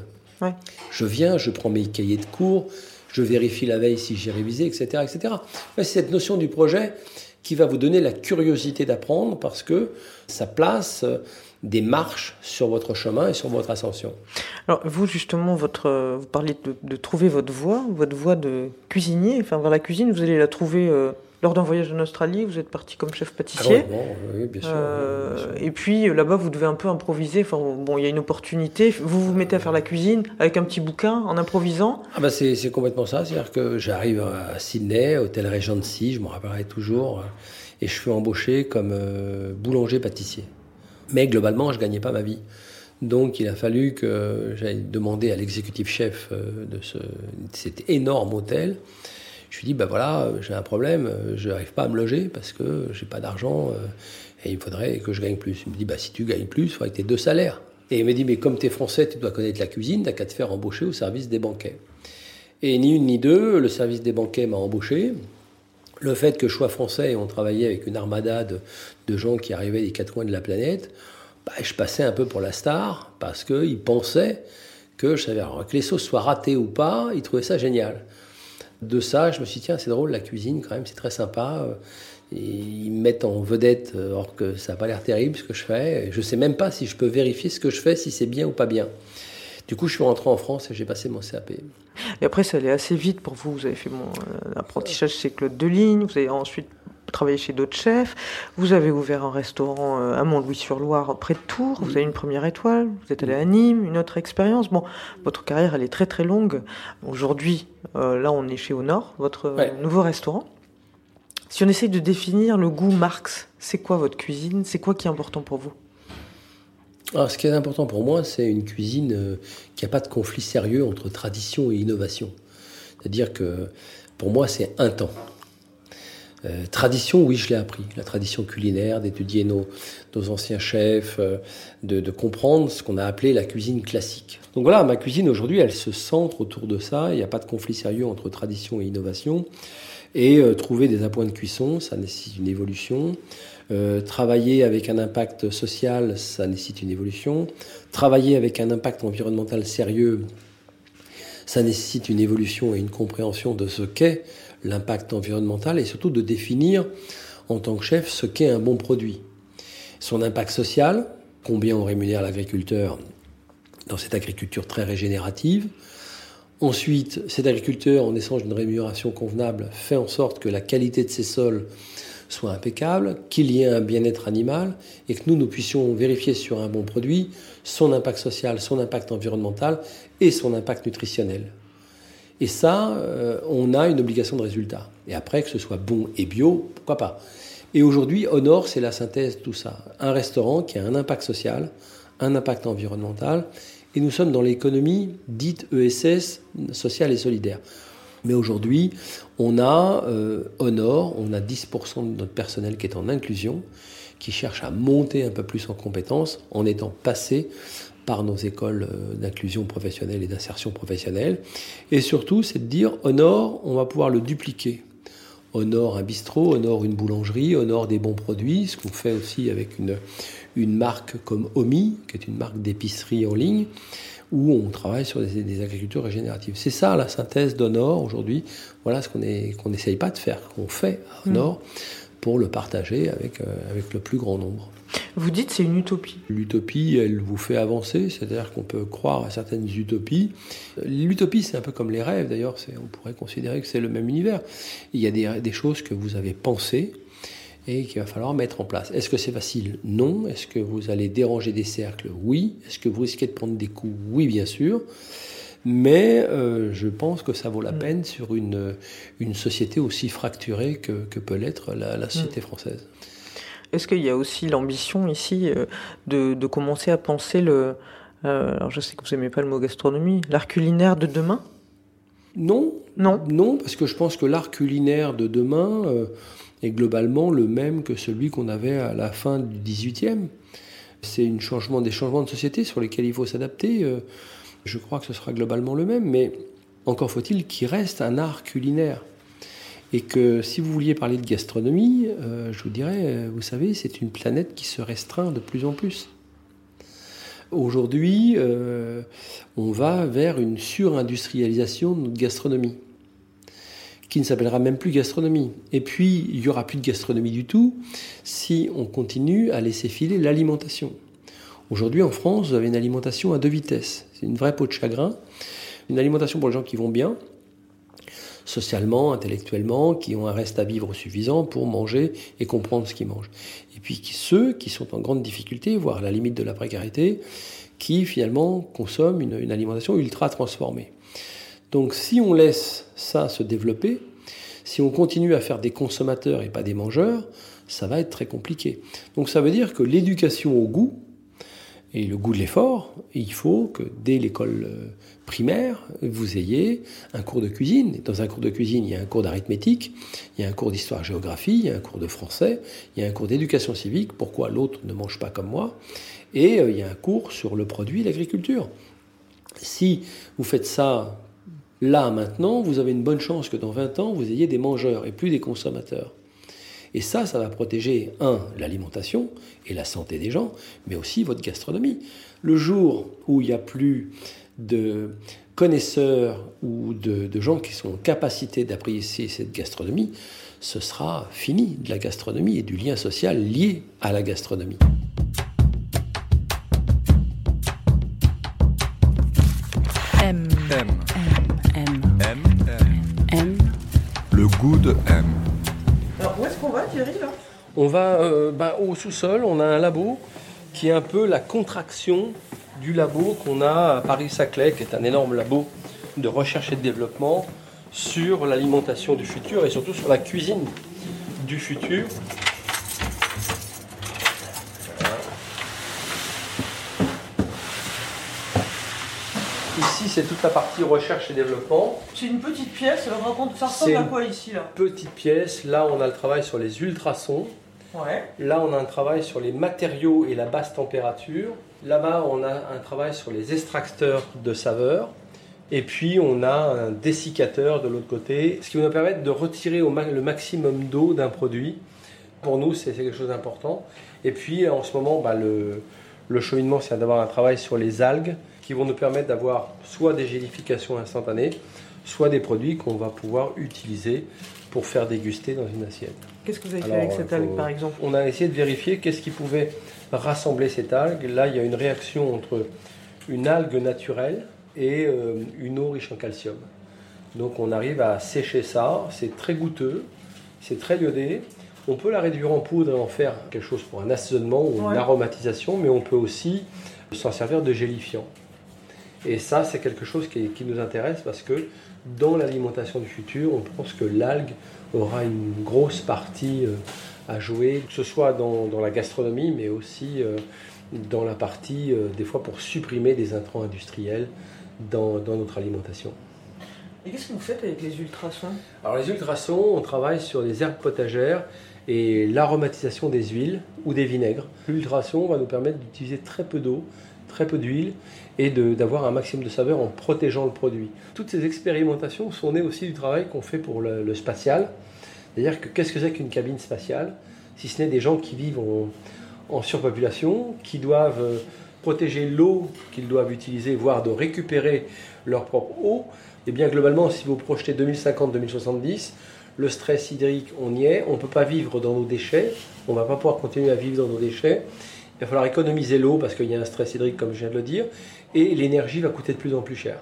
B: Je viens, je prends mes cahiers de cours, je vérifie la veille si j'ai révisé, etc. etc. C'est cette notion du projet qui va vous donner la curiosité d'apprendre parce que ça place euh, des marches sur votre chemin et sur votre ascension.
A: Alors vous justement, votre, vous parlez de, trouver votre voie, votre voie de cuisinier, enfin vers la cuisine, vous allez la trouver euh, lors d'un voyage en Australie, vous êtes parti comme chef pâtissier.
B: Ah oui, bien sûr,
A: euh, Et puis là-bas, vous devez un peu improviser. Enfin, bon, il y a une opportunité. Vous vous mettez à faire la cuisine avec un petit bouquin, en improvisant.
B: Ah bah c'est complètement ça. C'est-à-dire que j'arrive à Sydney, hôtel Regency, je me rappellerai toujours, et je suis embauché comme euh, boulanger pâtissier. Mais globalement, je gagnais pas ma vie. Donc il a fallu que j'aille demander à l'exécutif chef euh, de ce, cet énorme hôtel je lui dis, ben voilà, j'ai un problème, je n'arrive pas à me loger parce que j'ai pas d'argent euh, et il faudrait que je gagne plus. Il me dit, bah, si tu gagnes plus, il faudrait que tu aies deux salaires. Et il me dit, mais comme tu es français, tu dois connaître la cuisine, tu qu'à te faire embaucher au service des banquets. Et ni une ni deux, le service des banquets m'a embauché. Le fait que je sois français et on travaillait avec une armada de, gens qui arrivaient des quatre coins de la planète, bah, je passais un peu pour la star parce qu'ils pensaient que je savais, que les sauces soient ratées ou pas, ils trouvaient ça génial de ça, je me suis dit, tiens, c'est drôle, la cuisine, quand même, c'est très sympa. Et ils me mettent en vedette, euh, or que ça n'a pas l'air terrible ce que je fais. Je ne sais même pas si je peux vérifier ce que je fais, si c'est bien ou pas bien. Du coup, je suis rentré en France et j'ai passé mon CAP.
A: Et après, ça allait assez vite pour vous. Vous avez fait mon euh, apprentissage chez Claude Deligne. Vous avez ensuite travaillé chez d'autres chefs. Vous avez ouvert un restaurant euh, à Mont-Louis-sur-Loire, près de Tours. Vous avez une première étoile. Vous êtes allé à Nîmes, une autre expérience. Bon, votre carrière, elle est très très longue. Aujourd'hui, euh, là, on est chez Au Nord, votre nouveau restaurant. Si on essaye de définir le goût Marx, c'est quoi votre cuisine? C'est quoi qui est important pour vous?
B: Alors, ce qui est important pour moi, c'est une cuisine euh, qui n'a pas de conflit sérieux entre tradition et innovation. C'est-à-dire que pour moi, c'est un temps. Euh, tradition, oui, je l'ai appris. La tradition culinaire, d'étudier nos, nos, anciens chefs, euh, de, comprendre ce qu'on a appelé la cuisine classique. Donc voilà, ma cuisine aujourd'hui, elle se centre autour de ça. Il n'y a pas de conflit sérieux entre tradition et innovation. Et euh, trouver des appoints de cuisson, ça nécessite une évolution. Travailler avec un impact social, ça nécessite une évolution. Travailler avec un impact environnemental sérieux, ça nécessite une évolution et une compréhension de ce qu'est l'impact environnemental et surtout de définir en tant que chef ce qu'est un bon produit. Son impact social, combien on rémunère l'agriculteur dans cette agriculture très régénérative. Ensuite, cet agriculteur, en échange d'une rémunération convenable, fait en sorte que la qualité de ses sols soit impeccable, qu'il y ait un bien-être animal et que nous, nous puissions vérifier sur un bon produit son impact social, son impact environnemental et son impact nutritionnel. Et ça, euh, on a une obligation de résultat. Et après, que ce soit bon et bio, pourquoi pas. Et aujourd'hui, Honor, c'est la synthèse de tout ça. Un restaurant qui a un impact social, un impact environnemental, et nous sommes dans l'économie dite ESS, sociale et solidaire. Mais aujourd'hui, on a euh, Honor, on a 10% de notre personnel qui est en inclusion, qui cherche à monter un peu plus en compétences en étant passé par nos écoles euh, d'inclusion professionnelle et d'insertion professionnelle. Et surtout, c'est de dire, Honor, on va pouvoir le dupliquer. Honor un bistrot, Honor une boulangerie, Honor des bons produits, ce qu'on fait aussi avec une, une marque comme Omi, qui est une marque d'épicerie en ligne, où on travaille sur des, agricultures régénératives. C'est ça la synthèse d'Honor aujourd'hui. Voilà ce qu'on n'essaye pas de faire, qu'on fait à Honor pour le partager avec, euh, avec le plus grand nombre.
A: Vous dites c'est une utopie.
B: L'utopie, elle vous fait avancer, c'est-à-dire qu'on peut croire à certaines utopies. L'utopie, c'est un peu comme les rêves, d'ailleurs, on pourrait considérer que c'est le même univers. Il y a des, des choses que vous avez pensées et qu'il va falloir mettre en place. Est-ce que c'est facile? Non. Est-ce que vous allez déranger des cercles? Oui. Est-ce que vous risquez de prendre des coups? Oui, bien sûr. Mais euh, je pense que ça vaut la mm. peine sur une, une société aussi fracturée que, que peut l'être la, la, société mm. française.
A: Est-ce qu'il y a aussi l'ambition ici euh, de, de, commencer à penser le... Euh, alors je sais que vous n'aimez pas le mot gastronomie, l'art culinaire de demain?
B: Non.
A: Non.
B: Non, parce que je pense que l'art culinaire de demain est globalement le même que celui qu'on avait à la fin du 18e. C'est changement, des changements de société sur lesquels il faut s'adapter. Euh, je crois que ce sera globalement le même, mais encore faut-il qu'il reste un art culinaire. Et que si vous vouliez parler de gastronomie, euh, je vous dirais, euh, vous savez, c'est une planète qui se restreint de plus en plus. Aujourd'hui, on va vers une surindustrialisation de notre gastronomie qui ne s'appellera même plus gastronomie. Et puis, il n'y aura plus de gastronomie du tout si on continue à laisser filer l'alimentation. Aujourd'hui, en France, vous avez une alimentation à deux vitesses. C'est une vraie peau de chagrin. Une alimentation pour les gens qui vont bien, socialement, intellectuellement, qui ont un reste à vivre suffisant pour manger et comprendre ce qu'ils mangent. Et puis ceux qui sont en grande difficulté, voire à la limite de la précarité, qui finalement consomment une, alimentation ultra transformée. Donc si on laisse ça se développer, si on continue à faire des consommateurs et pas des mangeurs, ça va être très compliqué. Donc ça veut dire que l'éducation au goût et le goût de l'effort, il faut que dès l'école euh, primaire, vous ayez un cours de cuisine. Dans un cours de cuisine, il y a un cours d'arithmétique, il y a un cours d'histoire-géographie, il y a un cours de français, il y a un cours d'éducation civique, pourquoi l'autre ne mange pas comme moi, et euh, il y a un cours sur le produit et l'agriculture. Si vous faites ça Là, maintenant, vous avez une bonne chance que dans 20 ans, vous ayez des mangeurs et plus des consommateurs. Et ça, ça va protéger, un, l'alimentation et la santé des gens, mais aussi votre gastronomie. Le jour où il n'y a plus de connaisseurs ou de, de, gens qui sont en capacité d'apprécier cette gastronomie, ce sera fini de la gastronomie et du lien social lié à la gastronomie.
E: M.
C: M.
E: M.
C: M.
E: M.
C: Le goût de M.
B: On va euh, bah, au sous-sol, on a un labo qui est un peu la contraction du labo qu'on a à Paris-Saclay, qui est un énorme labo de recherche et de développement sur l'alimentation du futur et surtout sur la cuisine du futur. Ici, c'est toute la partie recherche et développement.
A: C'est une petite pièce, raconte, ça ressemble à quoi ici là
B: Petite pièce, là on a le travail sur les ultrasons.
A: Ouais.
B: Là, on a un travail sur les matériaux et la basse température. Là-bas, on a un travail sur les extracteurs de saveurs. Et puis, on a un dessiccateur de l'autre côté, ce qui va nous permettre de retirer au ma- le maximum d'eau d'un produit. Pour nous, c'est c'est quelque chose d'important. Et puis, en ce moment, bah, le, le cheminement, c'est d'avoir un travail sur les algues qui vont nous permettre d'avoir soit des gélifications instantanées, soit des produits qu'on va pouvoir utiliser pour faire déguster dans une assiette.
A: Qu'est-ce que vous avez fait avec cette
B: faut-
A: algue par exemple
B: On a essayé de vérifier qu'est-ce qui pouvait rassembler cette algue. Là, il y a une réaction entre une algue naturelle et euh, une eau riche en calcium. Donc on arrive à sécher ça, c'est très goûteux, c'est très iodé. On peut la réduire en poudre et en faire quelque chose pour un assaisonnement ou
A: Ouais.
B: une aromatisation, mais on peut aussi s'en servir de gélifiant. Et ça, c'est quelque chose qui, qui nous intéresse parce que dans l'alimentation du futur, on pense que l'algue aura une grosse partie euh, à jouer, que ce soit dans, dans la gastronomie, mais aussi euh, dans la partie, euh, des fois, pour supprimer des intrants industriels dans, dans notre alimentation.
A: Et qu'est-ce que vous faites avec les ultrasons?
B: Alors les ultrasons, on travaille sur les herbes potagères et l'aromatisation des huiles ou des vinaigres. L'ultrason va nous permettre d'utiliser très peu d'eau, très peu d'huile et d'avoir un maximum de saveur en protégeant le produit. Toutes ces expérimentations sont nées aussi du travail qu'on fait pour le, spatial. C'est-à-dire que qu'est-ce que c'est qu'une cabine spatiale Si ce n'est des gens qui vivent en, surpopulation, qui doivent euh, protéger l'eau qu'ils doivent utiliser, voire de récupérer leur propre eau, et bien globalement, si vous projetez 2050-2070, le stress hydrique, on y est, on ne peut pas vivre dans nos déchets, on ne va pas pouvoir continuer à vivre dans nos déchets, il va falloir économiser l'eau parce qu'il y a un stress hydrique, comme je viens de le dire, et l'énergie va coûter de plus en plus cher.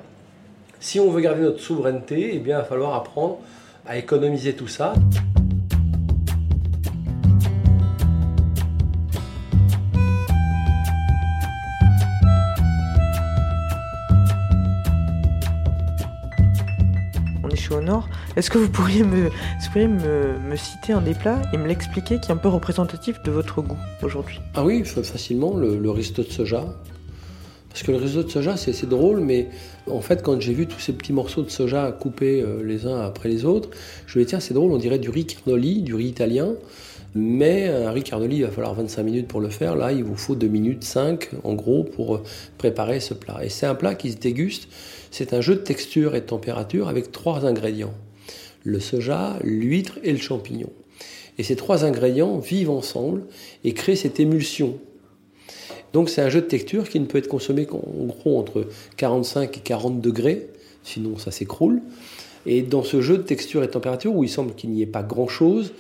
B: Si on veut garder notre souveraineté, eh bien, il va falloir apprendre à économiser tout ça.
A: On est chez Honor. Est-ce que vous pourriez, me, vous pourriez me, me citer un des plats et me l'expliquer qui est un peu représentatif de votre goût aujourd'hui?
B: Ah oui, facilement, le, le risotto de soja. Parce que le risotto de soja, c'est drôle, mais en fait, quand j'ai vu tous ces petits morceaux de soja coupés euh, les uns après les autres, je me dis, tiens, c'est drôle, on dirait du riz carnoli, du riz italien. Mais un riz carnoli, il va falloir 25 minutes pour le faire. Là, il vous faut 2 minutes 5, en gros, pour euh, préparer ce plat. Et c'est un plat qui se déguste. C'est un jeu de texture et de température avec trois ingrédients. Le soja, l'huître et le champignon. Et ces trois ingrédients vivent ensemble et créent cette émulsion. Donc c'est un jeu de texture qui ne peut être consommé qu'en gros entre 45 et 40 degrés, sinon ça s'écroule. Et dans ce jeu de texture et température, où il semble qu'il n'y ait pas grand-chose,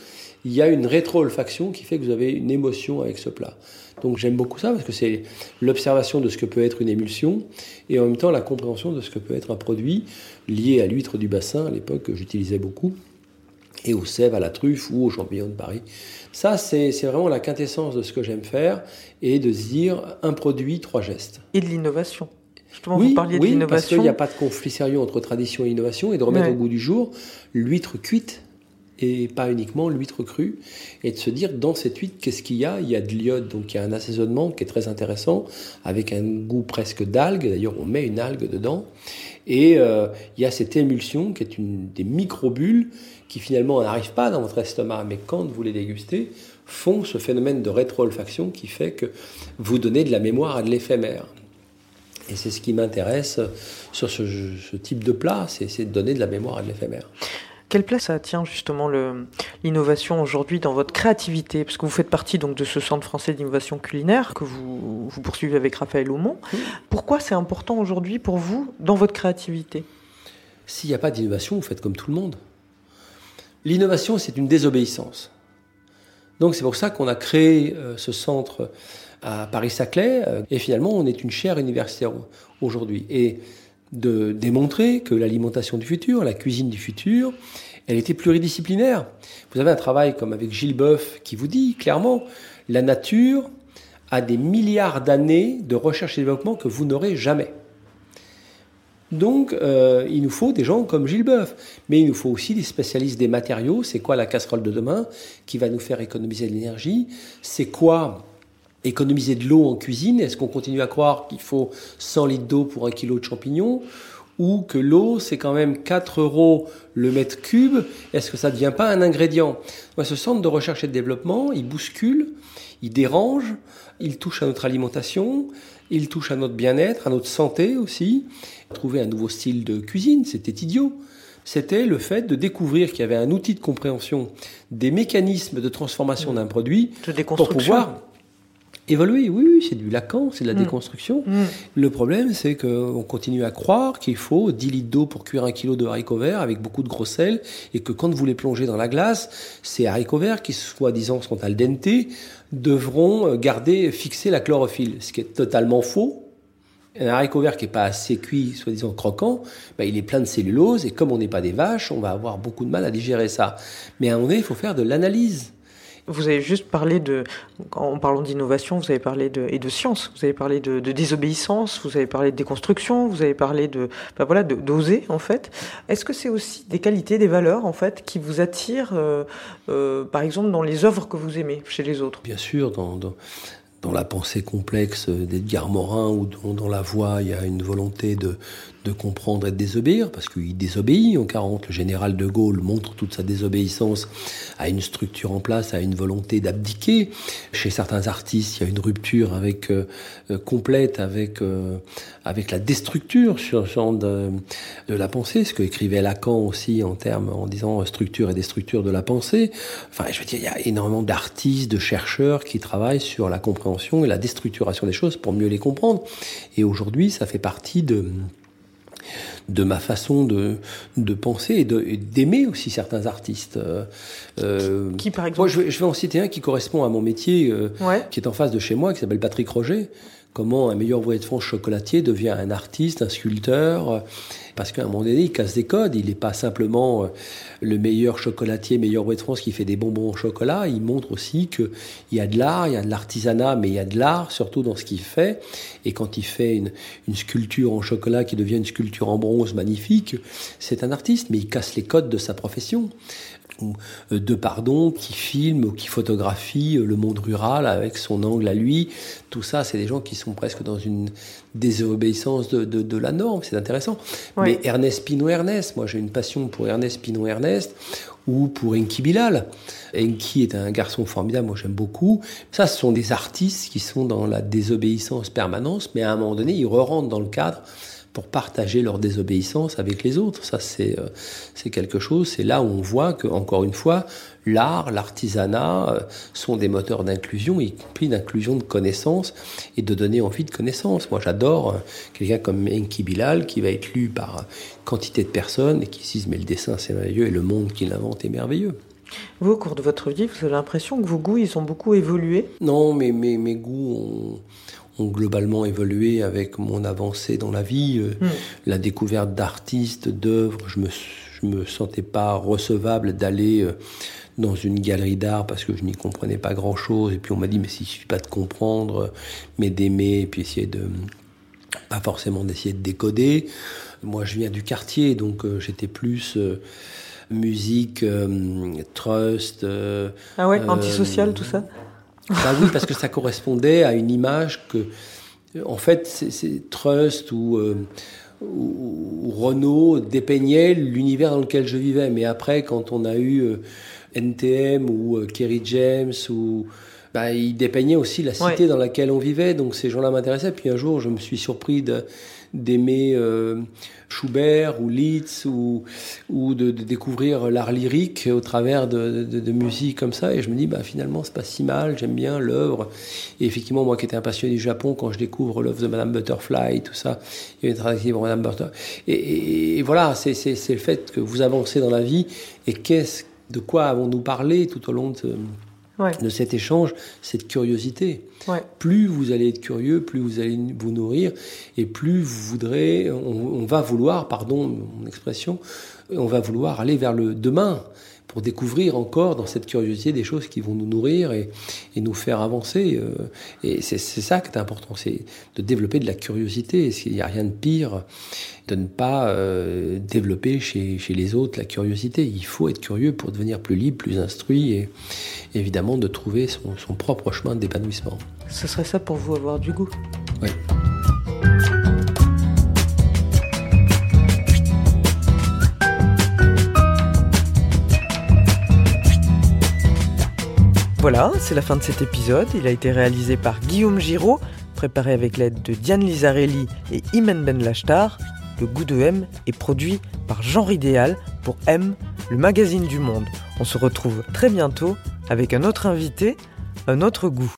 B: il y a une rétro-olfaction qui fait que vous avez une émotion avec ce plat. Donc j'aime beaucoup ça parce que c'est l'observation de ce que peut être une émulsion et en même temps la compréhension de ce que peut être un produit lié à l'huître du bassin à l'époque que j'utilisais beaucoup et aux sèves, à la truffe ou aux champignons de Paris. Ça, c'est vraiment la quintessence de ce que j'aime faire et de se dire un produit, trois gestes.
A: Et de l'innovation. Justement,
B: oui,
A: vous parliez
B: oui,
A: de l'innovation.
B: parce qu'il n'y a pas de conflit sérieux entre tradition et innovation et de remettre
A: Ouais.
B: au goût du jour l'huître cuite et pas uniquement l'huître crue et de se dire dans cette huître qu'est-ce qu'il y a? Il y a de l'iode, donc il y a un assaisonnement qui est très intéressant avec un goût presque d'algue. D'ailleurs, on met une algue dedans et euh, il y a cette émulsion qui est une des microbules qui finalement n'arrivent pas dans votre estomac, mais quand vous les dégustez, font ce phénomène de rétro-olfaction qui fait que vous donnez de la mémoire à de l'éphémère. Et c'est ce qui m'intéresse sur ce, ce type de plat, c'est de donner de la mémoire à de l'éphémère.
A: Quelle place ça tient justement l'innovation aujourd'hui dans votre créativité? Parce que vous faites partie donc de ce centre français d'innovation culinaire que vous, vous poursuivez avec Raphaël Aumont. Pourquoi c'est important aujourd'hui pour vous dans votre créativité?
B: S'il n'y a pas d'innovation, vous faites comme tout le monde. L'innovation, c'est une désobéissance. Donc c'est pour ça qu'on a créé euh, ce centre à Paris-Saclay, euh, et finalement on est une chaire universitaire au- aujourd'hui. Et de démontrer que l'alimentation du futur, la cuisine du futur, elle était pluridisciplinaire. Vous avez un travail comme avec Gilles Boeuf qui vous dit clairement, la nature a des milliards d'années de recherche et développement que vous n'aurez jamais. Donc, euh, il nous faut des gens comme Gilles Boeuf. Mais il nous faut aussi des spécialistes des matériaux. C'est quoi la casserole de demain qui va nous faire économiser de l'énergie? C'est quoi économiser de l'eau en cuisine Est-ce qu'on continue à croire qu'il faut 100 litres d'eau pour un kilo de champignons ou que l'eau, c'est quand même 4 euros le mètre cube, est-ce que ça ne devient pas un ingrédient? Moi, Ce centre de recherche et de développement, il bouscule, il dérange, il touche à notre alimentation, il touche à notre bien-être, à notre santé aussi. Trouver un nouveau style de cuisine, c'était idiot. C'était le fait de découvrir qu'il y avait un outil de compréhension des mécanismes de transformation d'un produit
A: De
B: pour pouvoir évoluer. Oui, oui, c'est du Lacan, c'est de la
A: Mm.
B: déconstruction.
A: Mm.
B: Le problème, c'est qu'on continue à croire qu'il faut 10 litres d'eau pour cuire un kilo de haricots verts avec beaucoup de gros sel et que quand vous les plongez dans la glace, ces haricots verts qui, soi-disant, sont al dente, devront garder, fixer la chlorophylle. Ce qui est totalement faux. Un haricot vert qui n'est pas assez cuit, soi-disant croquant, ben, il est plein de cellulose et comme on n'est pas des vaches, on va avoir beaucoup de mal à digérer ça. Mais à un moment donné, il faut faire de l'analyse.
A: Vous avez juste parlé de, en parlant d'innovation, vous avez parlé de, et de science, vous avez parlé de, désobéissance, vous avez parlé de déconstruction, vous avez parlé de, ben voilà, d'oser en fait. Est-ce que c'est aussi des qualités, des valeurs en fait, qui vous attirent, euh, euh, par exemple, dans les œuvres que vous aimez chez les autres?
B: Bien sûr, dans, dans, dans la pensée complexe d'Edgar Morin ou dans, dans la voix, il y a une volonté de, de comprendre et de désobéir, parce qu'il désobéit en 40. Le général de Gaulle montre toute sa désobéissance à une structure en place, à une volonté d'abdiquer. Chez certains artistes, il y a une rupture avec, euh, euh, complète avec, euh, avec la déstructure sur, sur de, de la pensée, ce que écrivait Lacan aussi en termes, en disant euh, structure et déstructure de la pensée. Enfin, je veux dire, il y a énormément d'artistes, de chercheurs qui travaillent sur la compréhension et la déstructuration des choses pour mieux les comprendre. Et aujourd'hui, ça fait partie de, de ma façon de, de penser et d'aimer aussi certains artistes. Euh, euh,
A: Qui, par
B: moi,
A: exemple
B: je vais, je vais en citer un qui correspond à mon métier, euh,
A: Ouais.
B: qui est en face de chez moi, qui s'appelle Patrick Roger. Comment un meilleur ouvrier de France chocolatier devient un artiste, un sculpteur, parce qu'à un moment donné, il casse des codes. Il n'est pas simplement euh, le meilleur chocolatier, meilleur ouvrier de France qui fait des bonbons au chocolat. Il montre aussi qu'il y a de l'art, il y a de l'artisanat, mais il y a de l'art surtout dans ce qu'il fait. Et quand il fait une sculpture en chocolat qui devient une sculpture en bronze magnifique, c'est un artiste, mais il casse les codes de sa profession ou euh, de pardon qui filme ou qui photographie euh, le monde rural avec son angle à lui. Tout ça, c'est des gens qui sont presque dans une désobéissance de, de, de la norme. C'est intéressant.
A: Ouais.
B: Mais Ernest Pino Ernest, moi j'ai une passion pour Ernest Pino Ernest ou pour Enki Bilal. Enki est un garçon formidable, moi j'aime beaucoup. Ça, ce sont des artistes qui sont dans la désobéissance permanente, mais à un moment donné, ils re-rentrent dans le cadre pour partager leur désobéissance avec les autres. Ça, c'est euh, c'est quelque chose. C'est là où on voit que, encore une fois, l'art, l'artisanat euh, sont des moteurs d'inclusion, y compris d'inclusion de connaissances et de donner envie de connaissances. Moi, j'adore euh, quelqu'un comme Enki Bilal qui va être lu par quantité de personnes et qui se disent mais le dessin c'est merveilleux et le monde qu'il invente est merveilleux.
A: Vous, au cours de votre vie, vous avez l'impression que vos goûts, ils ont beaucoup évolué?
B: Non, mais mes, mes goûts ont, ont globalement évolué avec mon avancée dans la vie. Euh,
A: Mm.
B: La découverte d'artistes, d'œuvres, je me, je me sentais pas recevable d'aller euh, dans une galerie d'art parce que je n'y comprenais pas grand chose. Et puis on m'a dit, mais s'il suffit pas de comprendre, euh, mais d'aimer, et puis essayer de, pas forcément d'essayer de décoder. Moi, je viens du quartier, donc euh, j'étais plus euh, musique, euh, trust. euh,
A: Ah ouais, antisocial, tout ça?
B: Bah oui, parce que ça correspondait à une image que, en fait, c'est- Trust ou, euh, ou, ou Renault dépeignaient l'univers dans lequel je vivais. Mais après, quand on a eu euh, NTM ou euh, Kerry James ou bah, ils dépeignaient aussi la cité
A: Ouais.
B: dans laquelle on vivait. Donc ces gens-là m'intéressaient. Puis un jour, je me suis surpris de- d'aimer euh, Schubert ou Liszt ou, ou de, découvrir l'art lyrique au travers de, de, musique comme ça. Et je me dis, bah, finalement, c'est pas si mal, j'aime bien l'œuvre. Et effectivement, moi qui étais un passionné du Japon, quand je découvre l'œuvre de Madame Butterfly, tout ça, il y a une traduction pour Madame Butterfly. Et, voilà, c'est le fait que vous avancez dans la vie. Et qu'est-ce, de quoi avons-nous parlé tout au long de,
A: Ouais,
B: de cet échange Cette curiosité.
A: Ouais.
B: plus vous allez être curieux, plus vous allez vous nourrir, et plus vous voudrez, on, on va vouloir, pardon mon expression, on va vouloir aller vers le demain pour découvrir encore dans cette curiosité des choses qui vont nous nourrir et, et nous faire avancer. euh, Et c'est c'est ça qui est important, c'est de développer de la curiosité. Il n'y a rien de pire de ne pas euh, développer chez, chez les autres la curiosité. Il faut être curieux pour devenir plus libre, plus instruit et évidemment de trouver son, son propre chemin d'épanouissement.
A: Ce serait ça pour vous avoir du goût?
B: Oui.
A: Voilà, c'est la fin de cet épisode. Il a été réalisé par Guillaume Giraud, préparé avec l'aide de Diane Lizarelli et Imen Ben Lachtar. Le goût de M est produit par Genre Idéal pour M, le magazine du monde. On se retrouve très bientôt avec un autre invité, un autre goût.